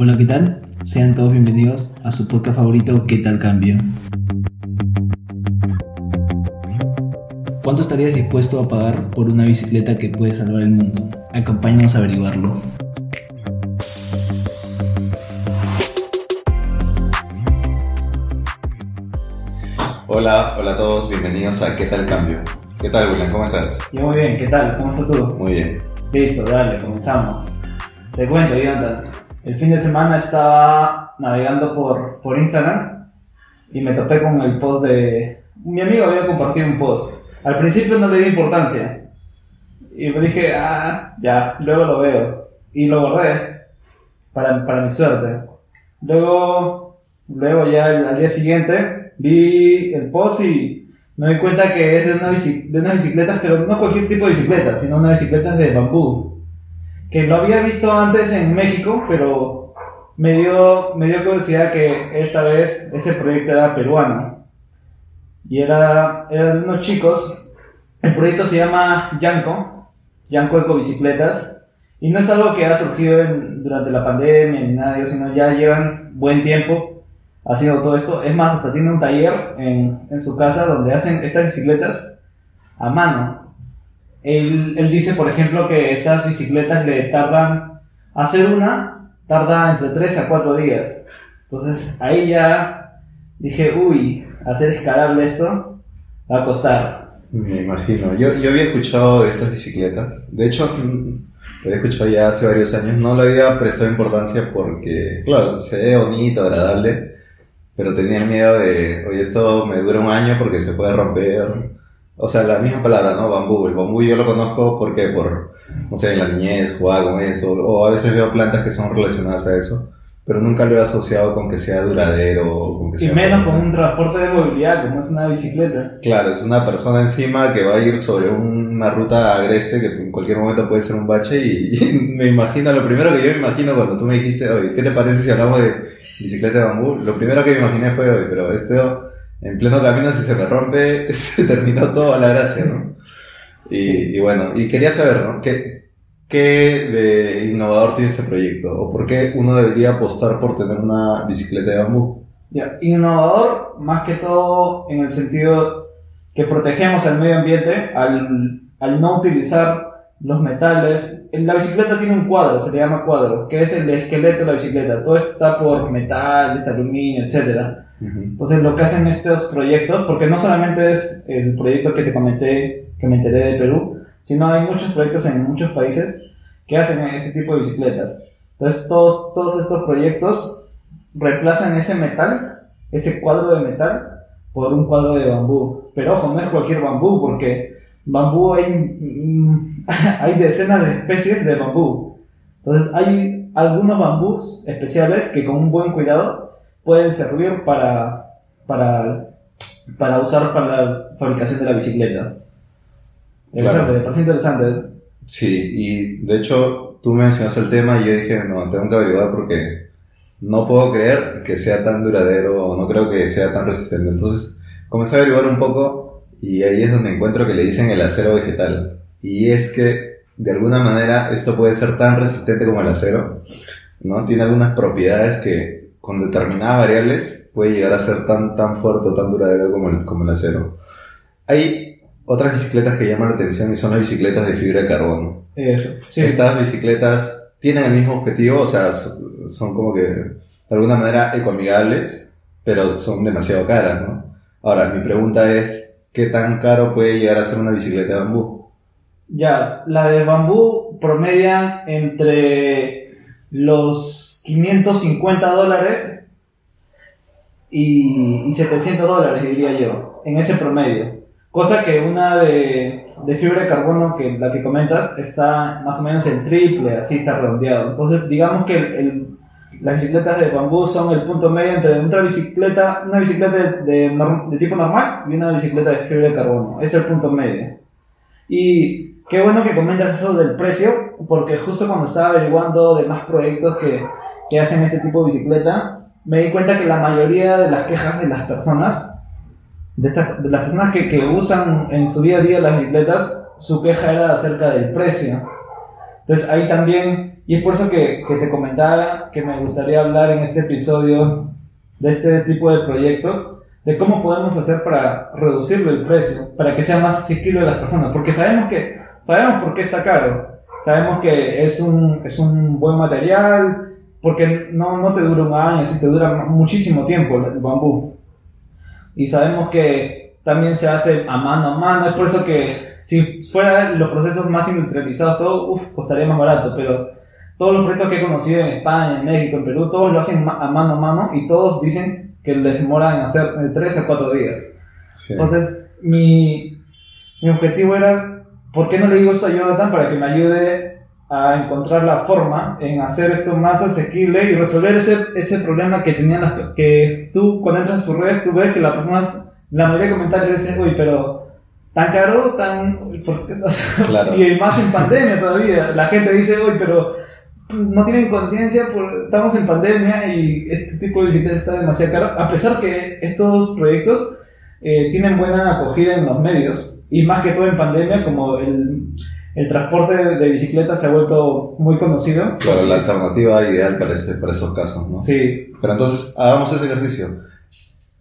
Hola, ¿qué tal? Sean todos bienvenidos a su podcast favorito ¿Qué tal cambio? ¿Cuánto estarías dispuesto a pagar por una bicicleta que puede salvar el mundo? Acompáñanos a averiguarlo. Hola, hola a todos, bienvenidos a ¿Qué tal cambio? ¿Qué tal, William? ¿Cómo estás? Yo muy bien, ¿qué tal? ¿Cómo estás tú? Muy bien. Listo, dale, comenzamos. Te cuento, Jonathan. El fin de semana estaba navegando por, por Instagram y me topé con el post de... Mi amigo había compartido un post. Al principio no le di importancia. Y me dije, ah, ya, luego lo veo. Y lo guardé, para, para mi suerte. Luego, luego ya al, día siguiente, vi el post y me di cuenta que es de, una de unas bicicletas, pero no cualquier tipo de bicicleta, sino unas bicicletas de bambú. Que lo había visto antes en México, pero me dio, me dio curiosidad que esta vez ese proyecto era peruano. Y era, eran unos chicos. El proyecto se llama Yanko, Yanko Eco Bicicletas. Y no es algo que ha surgido durante la pandemia ni nada sino ya llevan buen tiempo haciendo todo esto. Es más, hasta tiene un taller en, en su casa donde hacen estas bicicletas a mano. Él, dice, por ejemplo, que estas bicicletas le tardan, hacer una, tarda entre 3 a 4 días. Entonces ahí ya dije, uy, hacer escalable esto va a costar. Me imagino. Yo, yo había escuchado de estas bicicletas. De hecho, mm, lo había escuchado ya hace varios años. No le había prestado importancia porque, claro, se ve bonito, agradable. Pero tenía el miedo de, oye, esto me dura un año porque se puede romper. O sea, la misma palabra, ¿no? Bambú. El bambú yo lo conozco porque por, no sé, en la niñez jugaba con eso. O a veces veo plantas que son relacionadas a eso. Pero nunca lo he asociado con que sea duradero. o Con que Y sea menos con un transporte de movilidad, como es una bicicleta. Claro, es una persona encima que va a ir sobre una ruta agreste que en cualquier momento puede ser un bache y, y me imagino, lo primero que yo me imagino cuando tú me dijiste, oye, ¿qué te parece si hablamos de bicicleta de bambú? Lo primero que me imaginé fue, oye, pero esto en pleno camino si se me rompe, se terminó toda la gracia, ¿no? Y, Sí. y bueno, y quería saber, ¿no? ¿Qué, ¿Qué de innovador tiene este proyecto? ¿O por qué uno debería apostar por tener una bicicleta de bambú? Ya, Innovador, más que todo en el sentido que protegemos el medio ambiente al, al no utilizar los metales. La bicicleta tiene un cuadro, se le llama cuadro, que es el esqueleto de la bicicleta. Todo esto está por metales, aluminio, etcétera. Entonces lo que hacen estos proyectos, porque no solamente es el proyecto que te comenté, que me enteré de Perú, sino hay muchos proyectos en muchos países que hacen este tipo de bicicletas. Entonces todos, todos estos proyectos reemplazan ese metal, ese cuadro de metal, por un cuadro de bambú. Pero ojo, no es cualquier bambú, porque bambú hay, mm, hay decenas de especies de bambú. Entonces hay algunos bambús especiales que con un buen cuidado pueden servir para, para, para usar para la fabricación de la bicicleta. Interesante, Claro. me parece interesante. Sí, y de hecho tú mencionaste el tema y yo dije, no, tengo que averiguar porque no puedo creer que sea tan duradero o no creo que sea tan resistente. Entonces comencé a averiguar un poco y ahí es donde encuentro que le dicen el acero vegetal. Y es que de alguna manera esto puede ser tan resistente como el acero, ¿no? Tiene algunas propiedades que con determinadas variables puede llegar a ser tan, tan fuerte o tan duradero como el, como el acero. Hay otras bicicletas que llaman la atención y son las bicicletas de fibra de carbono. Eso. Sí. Estas bicicletas tienen el mismo objetivo, o sea, so- son como que de alguna manera ecoamigables, pero son demasiado caras, ¿no? Ahora, mi pregunta es, ¿qué tan caro puede llegar a ser una bicicleta de bambú? Ya, la de bambú promedia entre los 550 dólares y, y 700 dólares, diría yo, en ese promedio. Cosa que una de, de fibra de carbono, que la que comentas, está más o menos el triple, así está redondeado. Entonces, digamos que el- las bicicletas de bambú son el punto medio entre una bicicleta, una bicicleta de, de tipo normal y una bicicleta de fibra de carbono. Es el punto medio. Y qué bueno que comentas eso del precio, porque justo cuando estaba averiguando de más proyectos que, que hacen este tipo de bicicleta, me di cuenta que la mayoría de las quejas de las personas, de, estas- de las personas que, que usan en su día a día las bicicletas, su queja era acerca del precio. Entonces ahí también, y es por eso que, que te comentaba que me gustaría hablar en este episodio de este tipo de proyectos, de cómo podemos hacer para reducirle el precio, para que sea más asequible a las personas, porque sabemos que sabemos por qué está caro, sabemos que es un, es un buen material, porque no, no te dura un año, sí te dura muchísimo tiempo el bambú. Y sabemos que también se hace a mano a mano, es por eso que si fuera los procesos más industrializados, todo uf, costaría más barato, pero todos los proyectos que he conocido en España, en México, en Perú, todos lo hacen a mano a mano y todos dicen que les demora en hacer de 3 a 4 días. Sí. Entonces, mi, mi objetivo era, ¿por qué no le digo esto a Jonathan para que me ayude a encontrar la forma en hacer esto más asequible y resolver ese, ese problema que tenían las, que tú cuando entras en sus redes tú ves que las personas, la mayoría de comentarios dicen, uy, pero tan caro, tan... ¿por qué?" O sea, Claro. Y más en pandemia todavía. La gente dice, uy, pero no tienen conciencia, estamos en pandemia y este tipo de bicicleta está demasiado caro. A pesar que estos proyectos eh, tienen buena acogida en los medios y más que todo en pandemia, como el, el transporte de, bicicletas se ha vuelto muy conocido. Claro, la alternativa ideal para, ese- para esos casos, ¿no? Sí, Pero entonces, hagamos ese ejercicio.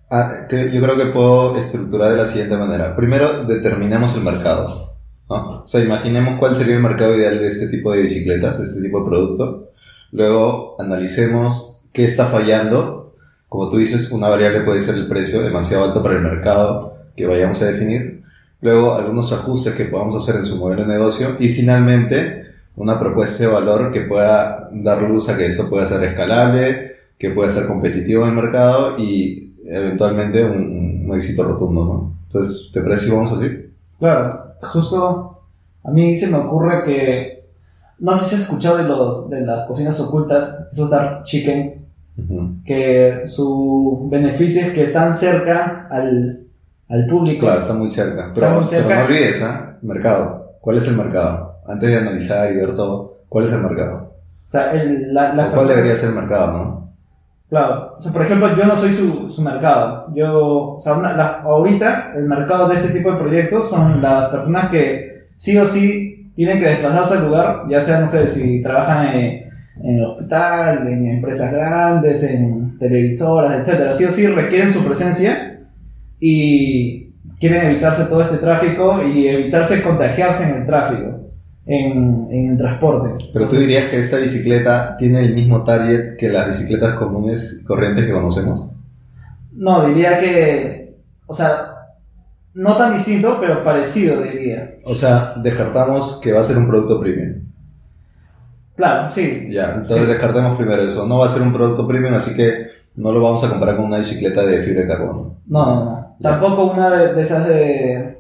Ah, que yo creo que puedo estructurar de la siguiente manera. Primero, determinemos el mercado. ¿no? O sea, imaginemos cuál sería el mercado ideal de este tipo de bicicletas, de este tipo de producto. Luego, analicemos qué está fallando. Como tú dices, una variable puede ser el precio demasiado alto para el mercado que vayamos a definir. Luego, algunos ajustes que podamos hacer en su modelo de negocio. Y finalmente, una propuesta de valor que pueda dar luz a que esto pueda ser escalable, que pueda ser competitivo en el mercado y eventualmente un, un éxito rotundo, ¿no? Entonces, ¿te parece si vamos así? claro. Justo a mí se me ocurre que, no sé si has escuchado de, los, de las cocinas ocultas, esos dark chicken, Que su beneficio es que están cerca al, al público. Claro, está muy cerca. Pero, no olvides, ¿ah? Mercado. ¿Cuál es el mercado? Antes de analizar y ver todo, ¿cuál es el mercado? O sea, el, la, las ¿O ¿Cuál debería ser el mercado, no? Claro, o sea, por ejemplo, yo no soy su, su mercado. Yo, o sea, una- la- ahorita el mercado de este tipo de proyectos son las personas que sí o sí tienen que desplazarse al lugar, ya sea, no sé, si trabajan en, en el hospital, en empresas grandes, en televisoras, etcétera. Sí o sí requieren su presencia y quieren evitarse todo este tráfico y evitarse contagiarse en el tráfico, en, en el transporte. Pero tú dirías que esta bicicleta tiene el mismo target que las bicicletas comunes corrientes que conocemos. No, diría que, o sea, no tan distinto, pero parecido, diría. O sea, descartamos que va a ser un producto premium. Claro, sí. Ya, entonces Sí. descartemos primero eso. No va a ser un producto premium, así que no lo vamos a comparar con una bicicleta de fibra de carbono. No, no, no. Ya. Tampoco una de, de esas de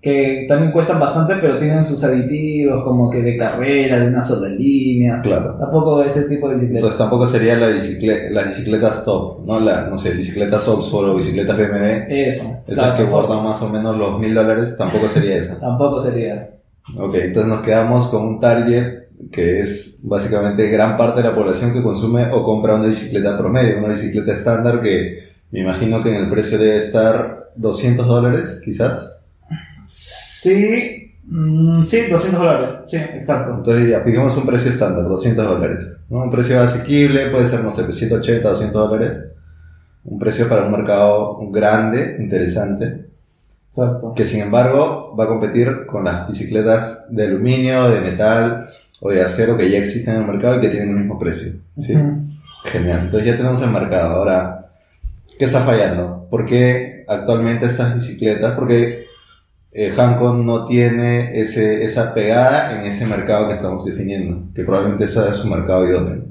que también cuestan bastante, pero tienen sus aditivos como que de carrera, de una sola línea. Claro. Tampoco ese tipo de bicicleta. Entonces tampoco sería la bicicleta, las bicicletas top, ¿no? La, no sé, bicicletas Oxford o bicicletas BMW, Eso. esas claro, que tampoco- guardan más o menos los mil dólares, tampoco sería esa. Tampoco sería. Ok, entonces nos quedamos con un target que es básicamente gran parte de la población que consume o compra una bicicleta promedio, una bicicleta estándar que me imagino que en el precio debe estar 200 dólares, quizás. Sí, mm, sí, 200 dólares. Sí, exacto. Entonces ya, fijemos un precio estándar, 200 dólares. ¿no? Un precio asequible, puede ser, no sé, 180, 200 dólares. Un precio para un mercado grande, interesante, Exacto. que sin embargo va a competir con las bicicletas de aluminio, de metal o de acero que ya existen en el mercado y que tienen el mismo precio. ¿sí? Ujú. Genial. Entonces ya tenemos el mercado. Ahora, ¿qué está fallando? ¿Por qué actualmente estas bicicletas? Porque eh, Hancon no tiene ese, esa pegada en ese mercado que estamos definiendo, que probablemente es su mercado idóneo.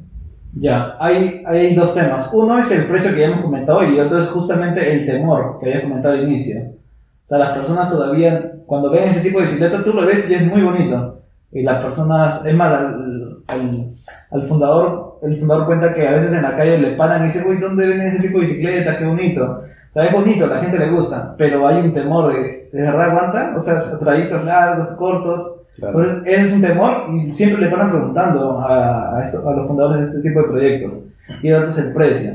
Ya, hay, hay dos temas. Uno es el precio que ya hemos comentado y otro es justamente el temor que había comentado al inicio. O sea, las personas todavía, cuando ven ese tipo de bicicleta, tú lo ves y es muy bonito. Y las personas, es más, al, al, al fundador, el fundador cuenta que a veces en la calle le paran y dicen, uy, ¿dónde ven ese tipo de bicicleta? Qué bonito. O sea, es bonito, la gente le gusta, pero hay un temor de, ¿de verdad aguanta? O sea, trayectos largos, cortos. Claro. Entonces, ese es un temor y siempre le paran preguntando a, a, esto- a los fundadores de este tipo de proyectos. Y el otro es el precio.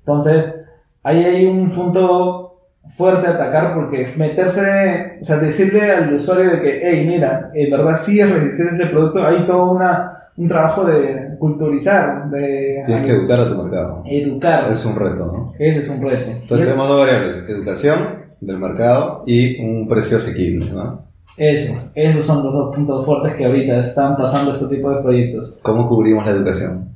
Entonces, ahí hay un punto fuerte atacar porque meterse, o sea, decirle al usuario de que, hey, mira, en verdad sí es resistir este producto, hay todo una, un trabajo de culturizar, de Tienes que educar a tu mercado. educar. Es un reto, ¿no? Ese es un reto. Entonces tenemos dos variables, educación del mercado y un precio asequible, ¿no? Eso, esos son los dos puntos fuertes que ahorita están pasando este tipo de proyectos. ¿Cómo cubrimos la educación?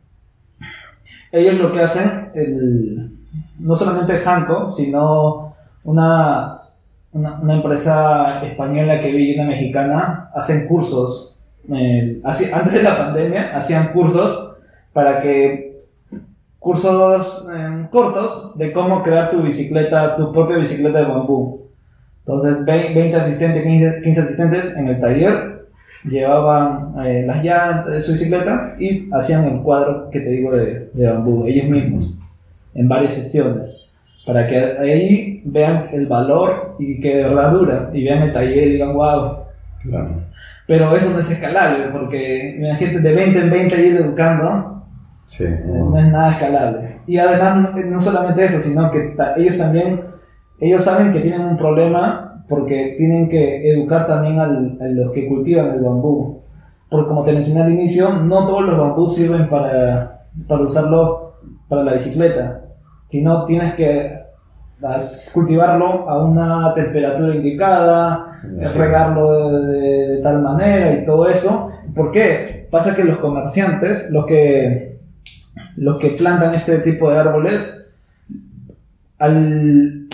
Ellos lo que hacen, el, no solamente Hanco, sino una, una, una empresa española que vi una mexicana, hacen cursos. eh, así- antes de la pandemia, hacían cursos para que cursos eh, cortos de cómo crear tu bicicleta, tu propia bicicleta de bambú. Entonces, ve- 20 asistentes, 15, 15 asistentes en el taller llevaban eh, las llantas de su bicicleta y hacían el cuadro que te digo de, de bambú, ellos mismos, en varias sesiones, para que ahí vean el valor y que de verdad dura, y vean el taller y digan, wow. Claro. Pero eso no es escalable, porque imagínate de 20 en 20 ir educando, Sí. eh, no es nada escalable. Y además, no, no solamente eso, sino que ellos también, ellos saben que tienen un problema porque tienen que educar también al- a los que cultivan el bambú. Porque como te mencioné al inicio, no todos los bambús sirven para, para usarlo para la bicicleta, sino tienes que cultivarlo a una temperatura indicada, regarlo de, de- de tal manera y todo eso. ¿Por qué? Pasa que los comerciantes, los que, los que plantan este tipo de árboles, al,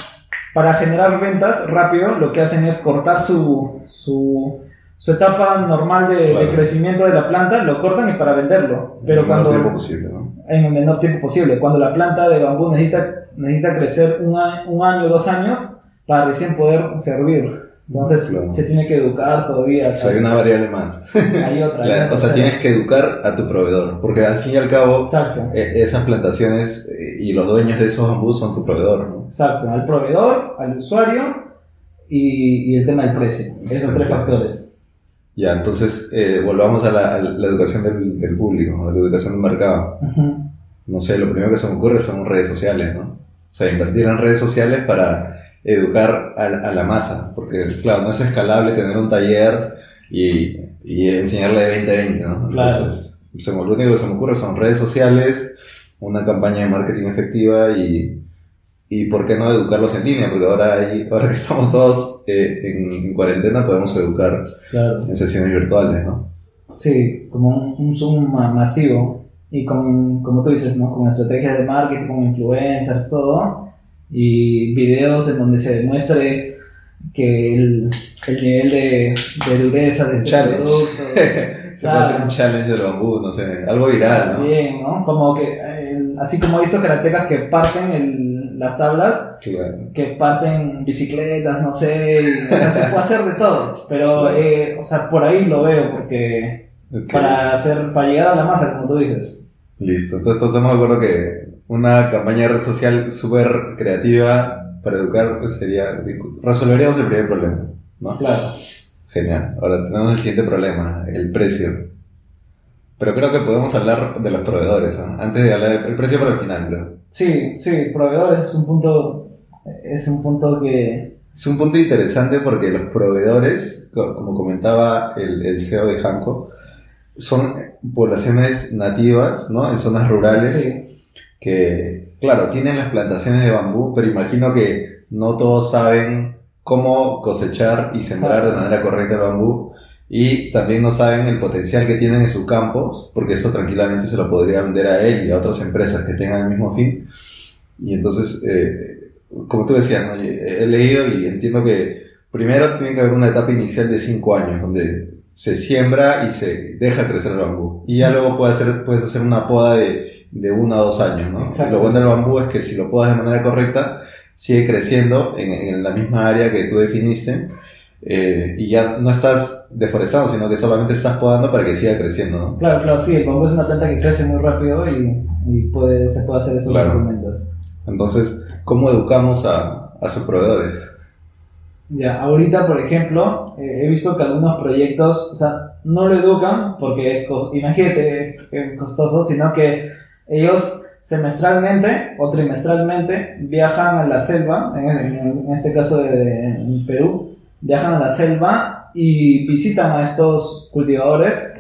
para generar ventas rápido, lo que hacen es cortar su, su, su etapa normal de, crecimiento de la planta, lo cortan y para venderlo. Pero cuando posible, ¿no? En el menor tiempo posible. Cuando la planta de bambú necesita, necesita crecer un, a- un año, dos años para recién poder servir. Entonces Claro. se tiene que educar todavía. O sea, hay una variable más. Hay otra. La- o sea, tienes que educar a tu proveedor, porque al fin y al cabo, Exacto, eh, esas plantaciones eh, y los dueños de esos bambús son tu proveedor, ¿no? exacto. Al proveedor, al usuario y, y el tema del precio. Esos tres factores. Ya, entonces eh, volvamos a la, a la educación del, del público, a la educación del mercado. No sé, lo primero que se me ocurre son redes sociales, ¿no? O sea, invertir en redes sociales para educar a, a la masa, porque claro, no es escalable tener un taller y, y enseñarle de 20 a 20, ¿no? Claro. Entonces, se me- lo único que se me ocurre son redes sociales, una campaña de marketing efectiva y, y ¿por qué no educarlos en línea? Porque ahora, hay, ahora que estamos todos eh, en, en cuarentena podemos educar Claro. en sesiones virtuales, ¿no? Sí, como un, un Zoom ma- masivo y con, como tú dices, ¿no? Con estrategias de marketing, con influencers, todo, y videos en donde se demuestre que el, el nivel de, de dureza de este Challenge. producto. Se puede hacer un challenge del bambú, no sé, algo viral, ¿no? Bien, ¿no? Como que, eh, así como he visto karatecas que parten el- las tablas, Claro. que parten bicicletas, no sé, y, o sea, se puede hacer de todo, pero, Claro. eh, o sea, por ahí lo veo, porque para hacer, para llegar a la masa, como tú dices. Listo, entonces todos estamos de acuerdo que una campaña de red social súper creativa para educar pues, sería, resolveríamos el primer problema, ¿no? Claro. Genial. Ahora tenemos el siguiente problema, el precio. Pero creo que podemos hablar de los proveedores, ¿no? Antes de hablar del el precio para el final, creo. Sí, sí, proveedores es un punto, es un punto que, Es un punto interesante porque los proveedores, co- como comentaba el, el CEO de Hanco, son poblaciones nativas, ¿no? En zonas rurales. sí, que, claro, tienen las plantaciones de bambú, pero imagino que no todos saben cómo cosechar y sembrar de manera correcta el bambú y también no saben el potencial que tienen en sus campos, porque eso tranquilamente se lo podría vender a él y a otras empresas que tengan el mismo fin. Y entonces, eh, como tú decías, ¿no? he leído y entiendo que primero tiene que haber una etapa inicial de 5 años, donde se siembra y se deja crecer el bambú. Y ya luego puedes hacer, puedes hacer una poda de, de uno a dos años, ¿no? Lo bueno del bambú es que si lo podas de manera correcta, sigue creciendo en, en la misma área que tú definiste. Eh, y ya no estás deforestando, sino que solamente estás podando para que siga creciendo, ¿no? claro, claro, sí, el bambú es una planta que crece muy rápido y, y puede, se puede hacer esos Claro. argumentos. Entonces, ¿cómo educamos a, a sus proveedores? Ya, ahorita, por ejemplo, eh, he visto que algunos proyectos, o sea, no lo educan porque, imagínate, es costoso, sino que ellos semestralmente o trimestralmente viajan a la selva, en, en- en este caso de en Perú, viajan a la selva y visitan a estos cultivadores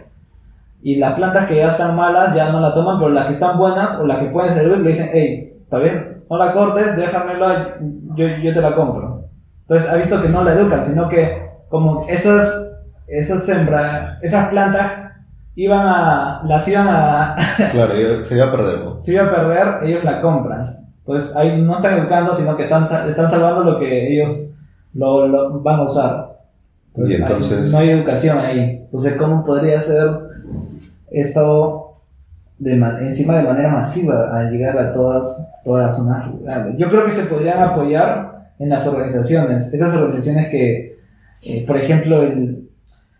y las plantas que ya están malas ya no la toman, pero las que están buenas o las que pueden servir le dicen, hey, está bien, no la cortes, déjamela, yo, yo te la compro. Entonces ha visto que no la educan, sino que como esas, esas sembra, esas plantas iban a, las iban a, Claro, se iba a perder, ¿no? se iba a perder, ellos la compran. Entonces ahí no están educando, sino que están, están salvando lo que ellos lo, lo van a usar. Y no hay educación ahí. Entonces, ¿cómo podría ser esto de ma- encima de manera masiva a llegar a todas, todas las zonas rurales? Yo creo que se podrían apoyar en las organizaciones, esas organizaciones que, eh, por ejemplo, el,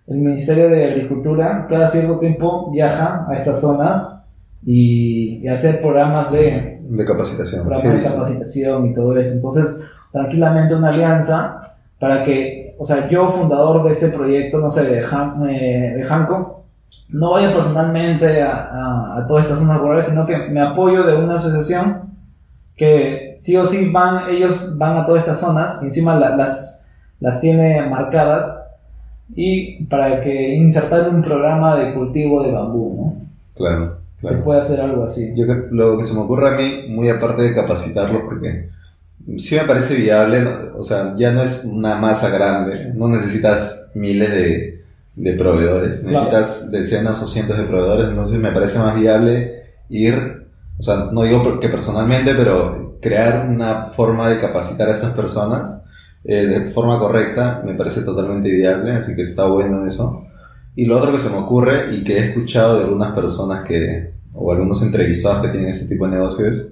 el Ministerio de Agricultura cada cierto tiempo viaja a estas zonas y, y hacer programas de, De capacitación. Sí, programas de capacitación y todo eso. Entonces, tranquilamente una alianza para que, o sea, yo fundador de este proyecto, no sé, de, Han- eh, de Hanco, no vaya personalmente a, a, a todas estas zonas rurales, sino que me apoyo de una asociación que sí o sí van, ellos van a todas estas zonas, y encima la- las, las tiene marcadas, y para que insertar un programa de cultivo de bambú, ¿no? Claro, Se claro. puede hacer algo así. Yo creo- lo que se me ocurre a mí, muy aparte de capacitarlos, porque sí me parece viable, o sea, ya no es una masa grande, no necesitas miles de, de proveedores, Claro. necesitas decenas o cientos de proveedores, entonces me parece más viable ir, o sea, no digo que personalmente, pero crear una forma de capacitar a estas personas eh, de forma correcta me parece totalmente viable, así que está bueno eso. Y lo otro que se me ocurre y que he escuchado de algunas personas que, o algunos entrevistados que tienen este tipo de negocios,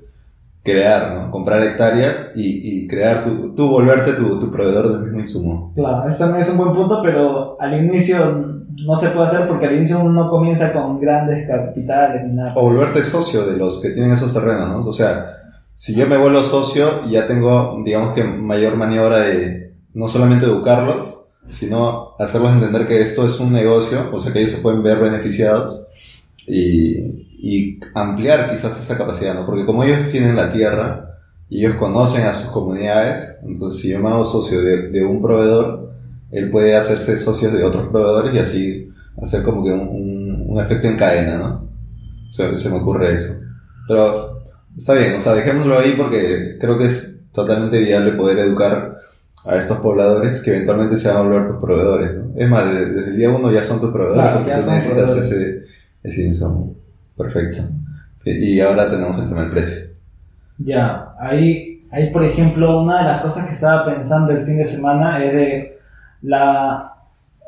crear, ¿no? Comprar hectáreas y, y crear tu, tú volverte tu, tu proveedor del mismo insumo. Claro, eso también es un buen punto, pero al inicio no se puede hacer porque al inicio uno no comienza con grandes capitales ni nada. O volverte socio de los que tienen esos terrenos, ¿no? O sea, si yo me vuelvo socio, ya tengo, digamos que mayor maniobra de no solamente educarlos, sino hacerlos entender que esto es un negocio, o sea que ellos se pueden ver beneficiados y, y ampliar quizás esa capacidad, ¿no? Porque como ellos tienen la tierra y ellos conocen a sus comunidades, entonces si yo me hago socio de, de un proveedor, él puede hacerse socio de otros proveedores y así hacer como que un, un- un efecto en cadena, ¿no? Se, se me ocurre eso. Pero está bien, o sea, dejémoslo ahí porque creo que es totalmente viable poder educar a estos pobladores que eventualmente se van a volver tus proveedores, ¿no? Es más, desde, desde el día uno ya son tus proveedores Claro, porque tú necesitas proveedores. ese, ese insumo. Perfecto. Y ahora tenemos el tema del precio. Ya, ahí, ahí por ejemplo, una de las cosas que estaba pensando el fin de semana es de la,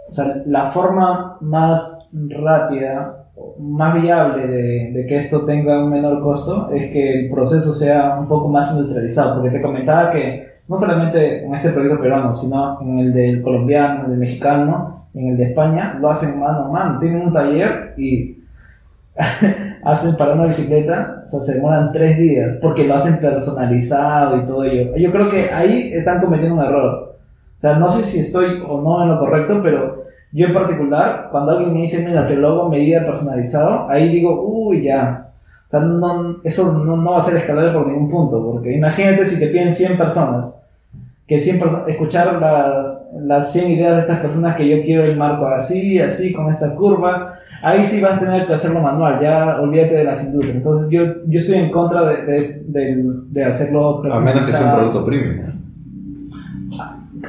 o sea, la forma más rápida, más viable de, de que esto tenga un menor costo es que el proceso sea un poco más industrializado, porque te comentaba que no solamente en este proyecto peruano, sino en el del colombiano, el del mexicano, en el de España, lo hacen mano a mano, tienen un taller y hacen para una bicicleta, o sea, se demoran tres días, porque lo hacen personalizado y todo ello. Yo creo que ahí están cometiendo un error. O sea, no sé si estoy o no en lo correcto, pero yo en particular, cuando alguien me dice, mira, te lo hago medida personalizado, ahí digo, uy, ya. O sea, no, eso no, no va a ser escalable por ningún punto, porque imagínate si te piden 100 personas, que 100 perso- escuchar las, las 100 ideas de estas personas que yo quiero el marco así, así, con esta curva, ahí sí vas a tener que hacerlo manual, ya olvídate de las industrias. Entonces yo, yo estoy en contra de, de, de- de hacerlo A menos que sea un producto premium.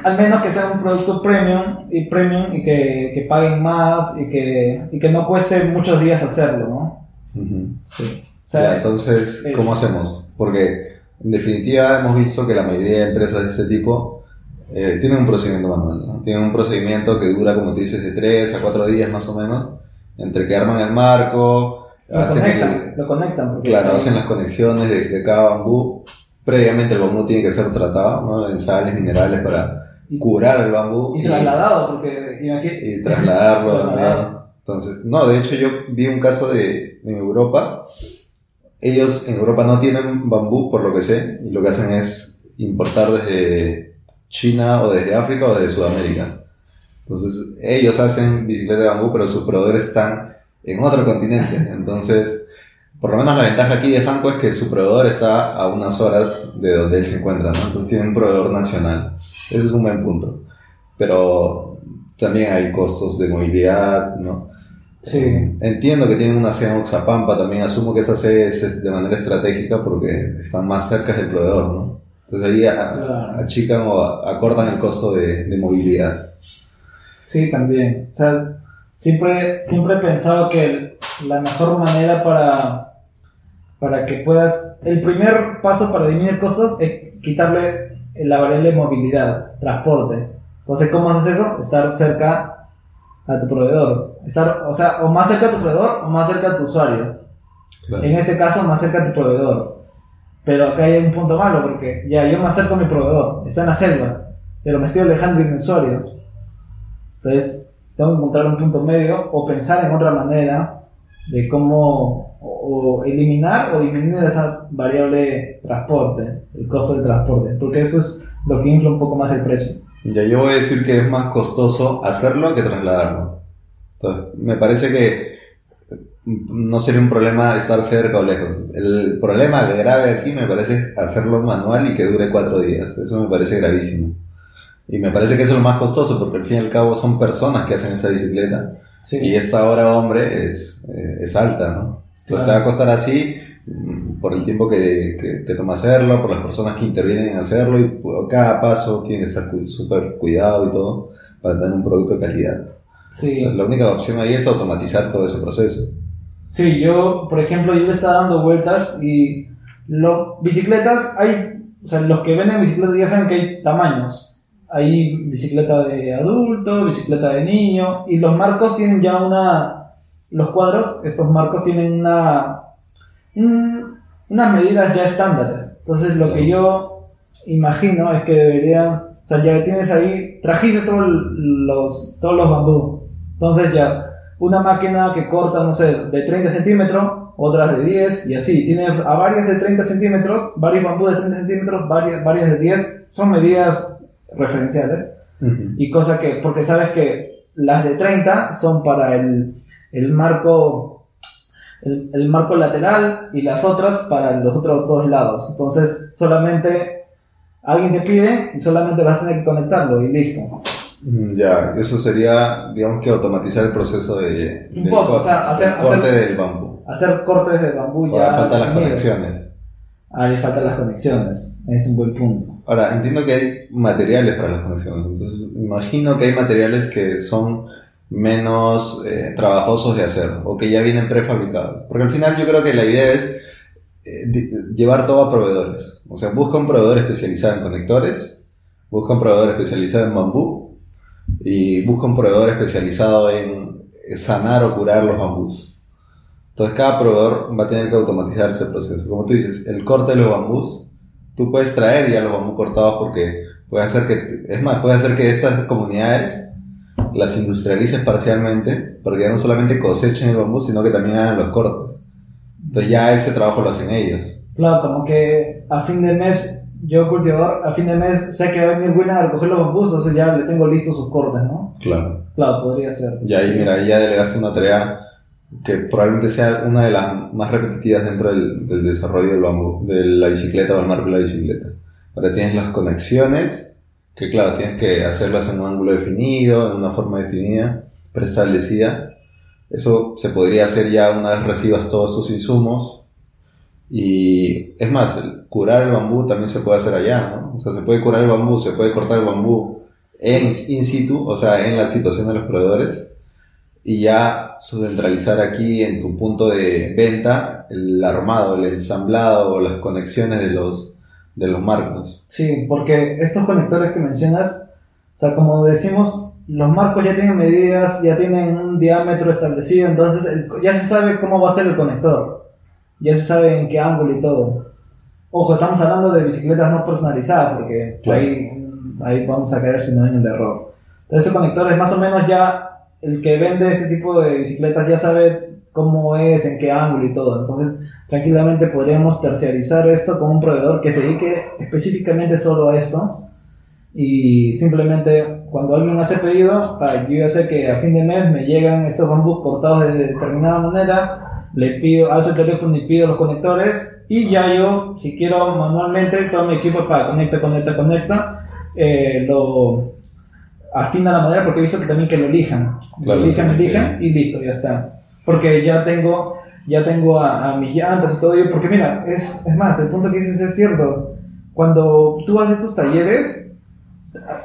Al menos que sea un producto premium y premium y que, que paguen más y que, y que no cueste muchos días hacerlo, ¿no? Ujú. Sí. O Ya, entonces, es- ¿cómo hacemos? Porque en definitiva hemos visto que la mayoría de empresas de este tipo eh, tienen un procedimiento manual, ¿no? Tienen un procedimiento que dura, como tú dices, de 3 a 4 días más o menos, entre que arman el marco, lo hacen, conectan, el- lo conectan. claro, hacen las conexiones de, de cada bambú. Previamente el bambú tiene que ser tratado ¿no? en sales, minerales para y, curar el bambú y trasladado, porque imagínate. y trasladarlo Trasladado. también. Entonces, no, de hecho yo vi un caso de en Europa. Ellos en Europa no tienen bambú, por lo que sé, y lo que hacen es importar desde China o desde África o desde Sudamérica. Entonces, ellos hacen bicicleta de bambú, pero sus proveedores están en otro continente. Entonces, por lo menos la ventaja aquí de Hanco es que su proveedor está a unas horas de donde él se encuentra, ¿no? Entonces tiene un proveedor nacional. Ese es un buen punto. Pero también hay costos de movilidad, ¿no? Sí. Entiendo que tienen una sede en Oxapampa, también asumo que esa sede es de manera estratégica porque están más cerca del proveedor, ¿no? Entonces ahí a- achican o acortan el costo de, de movilidad. Sí, también. O sea, siempre, siempre he pensado que la mejor manera para, para que puedas... El primer paso para disminuir costos es quitarle la variable movilidad, transporte. Entonces, ¿cómo haces eso? Estar cerca a tu proveedor. Estar, o sea, o más cerca a tu proveedor o más cerca a tu usuario. En este caso, más cerca a tu proveedor. Pero acá hay un punto malo porque ya yo me acerco a mi proveedor, está en la selva, pero me estoy alejando de mi usuario. Entonces, tengo que encontrar un punto medio o pensar en otra manera de cómo o, o eliminar o disminuir esa variable transporte, el costo del transporte, porque eso es lo que infla un poco más el precio. Ya yo voy a decir que es más costoso hacerlo que trasladarlo. Entonces, me parece que no sería un problema estar cerca o lejos. El problema grave aquí me parece es hacerlo manual y que dure cuatro días. Eso me parece gravísimo. Y me parece que eso es lo más costoso porque al fin y al cabo son personas que hacen esta bicicleta Sí, y esta hora hombre es, eh, es alta, ¿no? Entonces te va a costar así mm, por el tiempo que, que, que toma hacerlo, por las personas que intervienen en hacerlo y cada paso tiene que estar súper cuidado y todo para tener un producto de calidad. sí. La única opción ahí es automatizar todo ese proceso. Sí, yo, por ejemplo, yo le estaba dando vueltas y lo, bicicletas, hay, o sea, los que venden bicicletas ya saben que hay tamaños. Hay bicicleta de adulto, bicicleta de niño, y los marcos tienen ya una, los cuadros, estos marcos tienen una, un- unas medidas ya estándares. Entonces, lo que yo imagino es que deberían, o sea, ya tienes ahí, trajiste todos los, todos los bambú. Entonces ya, una máquina que corta, no sé, de 30 centímetros, otras de 10 y así. Tiene a varias de 30 centímetros, varios bambú de 30 centímetros, varias, varias de 10. Son medidas referenciales. Y cosa que, porque sabes que las de 30 son para el, el marco el, el marco lateral y las otras para los otros dos lados. Entonces, solamente alguien te pide y solamente vas a tener que conectarlo y listo. Mm, Ya, eso sería, digamos que automatizar el proceso de, Un poco, co- o sea, hacer- del corte hacer- del bambú. Hacer cortes de bambú Ahora ya. faltan las conexiones. Ahí faltan las conexiones. Es un buen punto. Ahora, entiendo que hay materiales para las conexiones, entonces imagino que hay materiales que son menos eh, trabajosos de hacer o que ya vienen prefabricados. Porque al final yo creo que la idea es eh, llevar todo a proveedores. O sea, busca un proveedor especializado en conectores, busca un proveedor especializado en bambú y busca un proveedor especializado en eh, sanar o curar los bambús. Entonces cada proveedor va a tener que automatizar ese proceso. Como tú dices, el corte de los bambús tú puedes traer ya los bambú cortados porque puede hacer que, es más, puede hacer que estas comunidades las industrialices parcialmente, porque ya no solamente cosechen el bambú, sino que también hagan los cortes. Entonces ya ese trabajo lo hacen ellos. Claro, como que a fin de mes, yo cultivador, a fin de mes sé que va a venir William a recoger los bambús, entonces ya le tengo listos sus cortes, ¿no? Claro. Claro, podría ser. Y ahí, mira, ahí ya delegaste una tarea que probablemente sea una de las más repetitivas dentro del, del desarrollo del bambú, de la bicicleta o el marco de la bicicleta. Ahora tienes las conexiones, que claro, tienes que hacerlas en un ángulo definido, en una forma definida, preestablecida. Eso se podría hacer ya una vez recibas todos estos insumos. Y es más, el curar el bambú también se puede hacer allá, ¿no? O sea, se puede curar el bambú, se puede cortar el bambú en in situ, o sea, en la situación de los proveedores y ya centralizar aquí en tu punto de venta el armado, el ensamblado o las conexiones de los, de los marcos. Sí, porque estos conectores que mencionas, o sea, como decimos, los marcos ya tienen medidas, ya tienen un diámetro establecido, entonces el- ya se sabe cómo va a ser el conector, ya se sabe en qué ángulo y todo. Ojo, estamos hablando de bicicletas no personalizadas, porque Claro. ahí, ahí vamos a caer sin daño de error. Entonces, ese conector es más o menos ya, el que vende este tipo de bicicletas ya sabe cómo es, en qué ángulo y todo. Entonces, tranquilamente podríamos terciarizar esto con un proveedor que se dedique específicamente solo a esto y simplemente cuando alguien hace pedido, yo ya sé que a fin de mes me llegan estos bambús cortados de determinada manera le pido, alzo el teléfono y pido los conectores y ya yo, si quiero manualmente, todo mi equipo para conecta, conecta, conecta, eh, lo afina la madera porque he visto que también que lo elijan, Claro, lo elijan, elijan y listo, ya está. Porque ya tengo, ya tengo a, a mis llantas y todo ello, porque mira, es, es más, el punto que dices es cierto. Cuando tú haces estos talleres,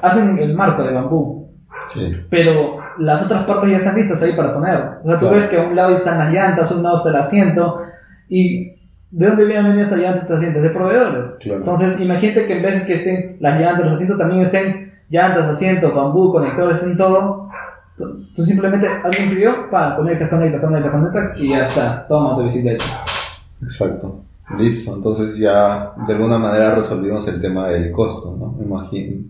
hacen el marco de bambú, Sí, pero las otras partes ya están listas ahí para poner. O sea, tú Claro. ves que a un lado están las llantas, a un lado está el asiento, y ¿de dónde vienen estas llantas, estos asientos? De proveedores. Claro. Entonces, imagínate que en vez que estén las llantas, los asientos también estén llantas, asientos, bambú, conectores, en todo. Tú simplemente, alguien pidió, pa, conectas, conectas, conectas, conectas, y ya está, toma tu bicicleta. exacto. Listo, entonces ya de alguna manera resolvimos el tema del costo, ¿no? Imagino.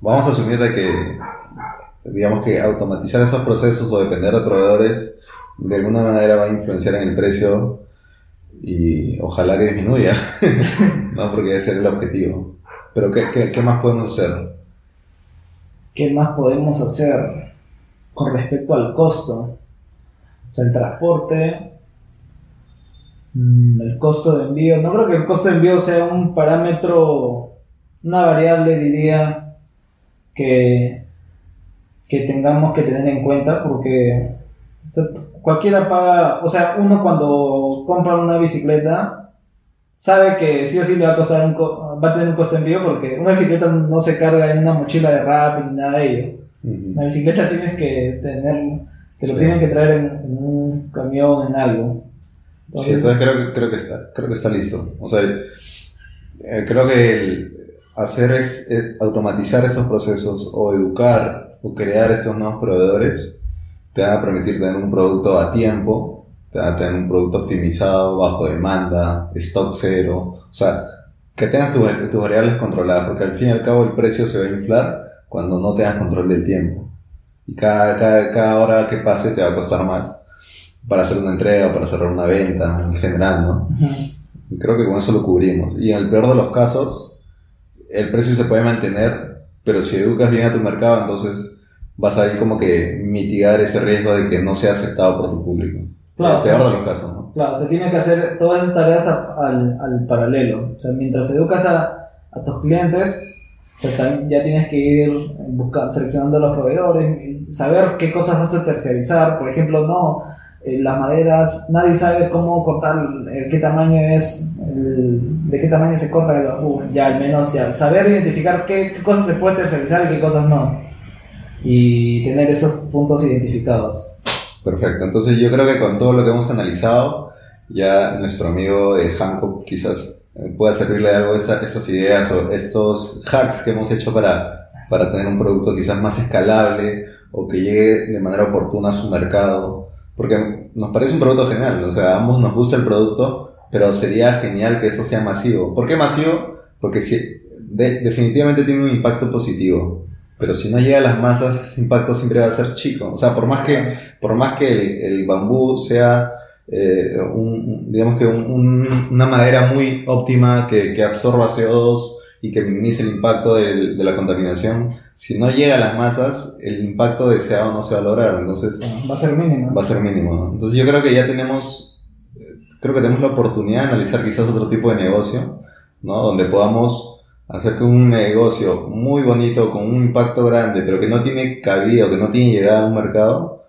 Vamos a asumir de que, digamos que automatizar estos procesos o depender de proveedores de alguna manera va a influenciar en el precio y ojalá que disminuya, ¿no? Porque ese es el objetivo. Pero ¿qué, qué, qué más podemos hacer? ¿Qué más podemos hacer con respecto al costo? O sea, el transporte, mm, el costo de envío. No creo que el costo de envío sea un parámetro, una variable, diría, que, que tengamos que tener en cuenta porque cualquiera paga, o sea, uno cuando compra una bicicleta sabe que sí o sí le va a costar un co- va a tener un costo de envío porque una bicicleta no se carga en una mochila de rap ni nada de ello. La bicicleta tienes que tener, te lo Sí. tienen que traer en, en un camión, en algo. Sí, entonces creo que, creo que está, creo que está listo. O sea, eh, creo que el hacer es, eh, automatizar estos procesos o educar o crear estos nuevos proveedores te van a permitir tener un producto a tiempo, a tener un producto optimizado, bajo demanda, stock cero, o sea, que tengas tus, tus variables controladas, porque al fin y al cabo el precio se va a inflar cuando no tengas control del tiempo. Y cada, cada, cada hora que pase te va a costar más para hacer una entrega, para cerrar una venta, en general, ¿no? Creo que con eso lo cubrimos. Y en el peor de los casos, el precio se puede mantener, pero si educas bien a tu mercado, entonces vas a ir como que mitigar ese riesgo de que no sea aceptado por tu público. Claro, el peor sí. de los casos, ¿no? Claro, se tiene que hacer todas esas tareas a- al, al paralelo. O sea, mientras educas a, a tus clientes, o sea, también ya tienes que ir buscando, seleccionando a los proveedores, saber qué cosas vas a terciarizar. Por ejemplo, no, eh, las maderas, nadie sabe cómo cortar, eh, qué tamaño es, el- de qué tamaño se corta el bambú. Ya al menos, ya saber identificar qué, qué cosas se puede terciarizar y qué cosas no. Y tener esos puntos identificados. Perfecto. Entonces yo creo que con todo lo que hemos analizado, ya nuestro amigo de Hancock quizás eh, pueda servirle de algo esta- estas ideas o estos hacks que hemos hecho para, para tener un producto quizás más escalable o que llegue de manera oportuna a su mercado. Porque nos parece un producto genial, o sea, a ambos nos gusta el producto, pero sería genial que esto sea masivo. ¿Por qué masivo? Porque si, de- definitivamente tiene un impacto positivo. Pero si no llega a las masas, ese impacto siempre va a ser chico. O sea, por más que por más que el, el bambú sea, eh, un, digamos que un- un- una madera muy óptima que, que absorba CO2 y que minimice el impacto del- de la contaminación, si no llega a las masas, el impacto deseado no se va a lograr, entonces va a ser mínimo. va a ser mínimo. Entonces yo creo que ya tenemos, eh, creo que tenemos la oportunidad de analizar quizás otro tipo de negocio, ¿no? Donde podamos hacer que un negocio muy bonito, con un impacto grande, pero que no tiene cabida o que no tiene llegada a un mercado,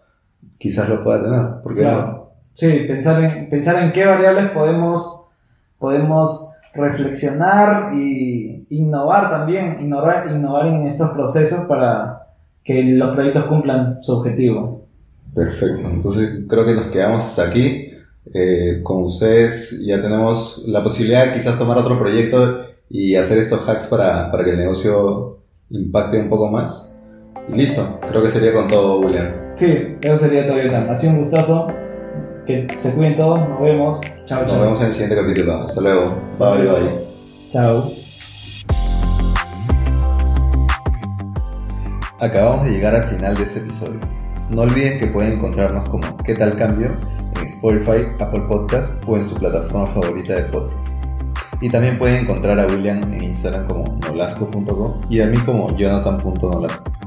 quizás lo pueda tener. ¿Por qué no? Claro. Sí, pensar en, pensar en qué variables podemos, podemos reflexionar y innovar también, innovar, innovar en estos procesos para que los proyectos cumplan su objetivo. Perfecto. Entonces creo que nos quedamos hasta aquí. Eh, con ustedes ya tenemos la posibilidad de quizás tomar otro proyecto y hacer estos hacks para, para que el negocio impacte un poco más. Y listo, creo que sería con todo, William. Sí, eso sería todo. Yotam. Ha sido un gustazo. Que se cuiden todos. Nos vemos. Chao, Nos chao. vemos en el siguiente capítulo. Hasta luego. Bye, bye. Chao. Acabamos de llegar al final de este episodio. No olviden que pueden encontrarnos como ¿Qué tal cambio? en Spotify, Apple Podcast o en su plataforma favorita de podcast. Y también pueden encontrar a William en Instagram como nolasco.com y a mí como jonathan.nolasco.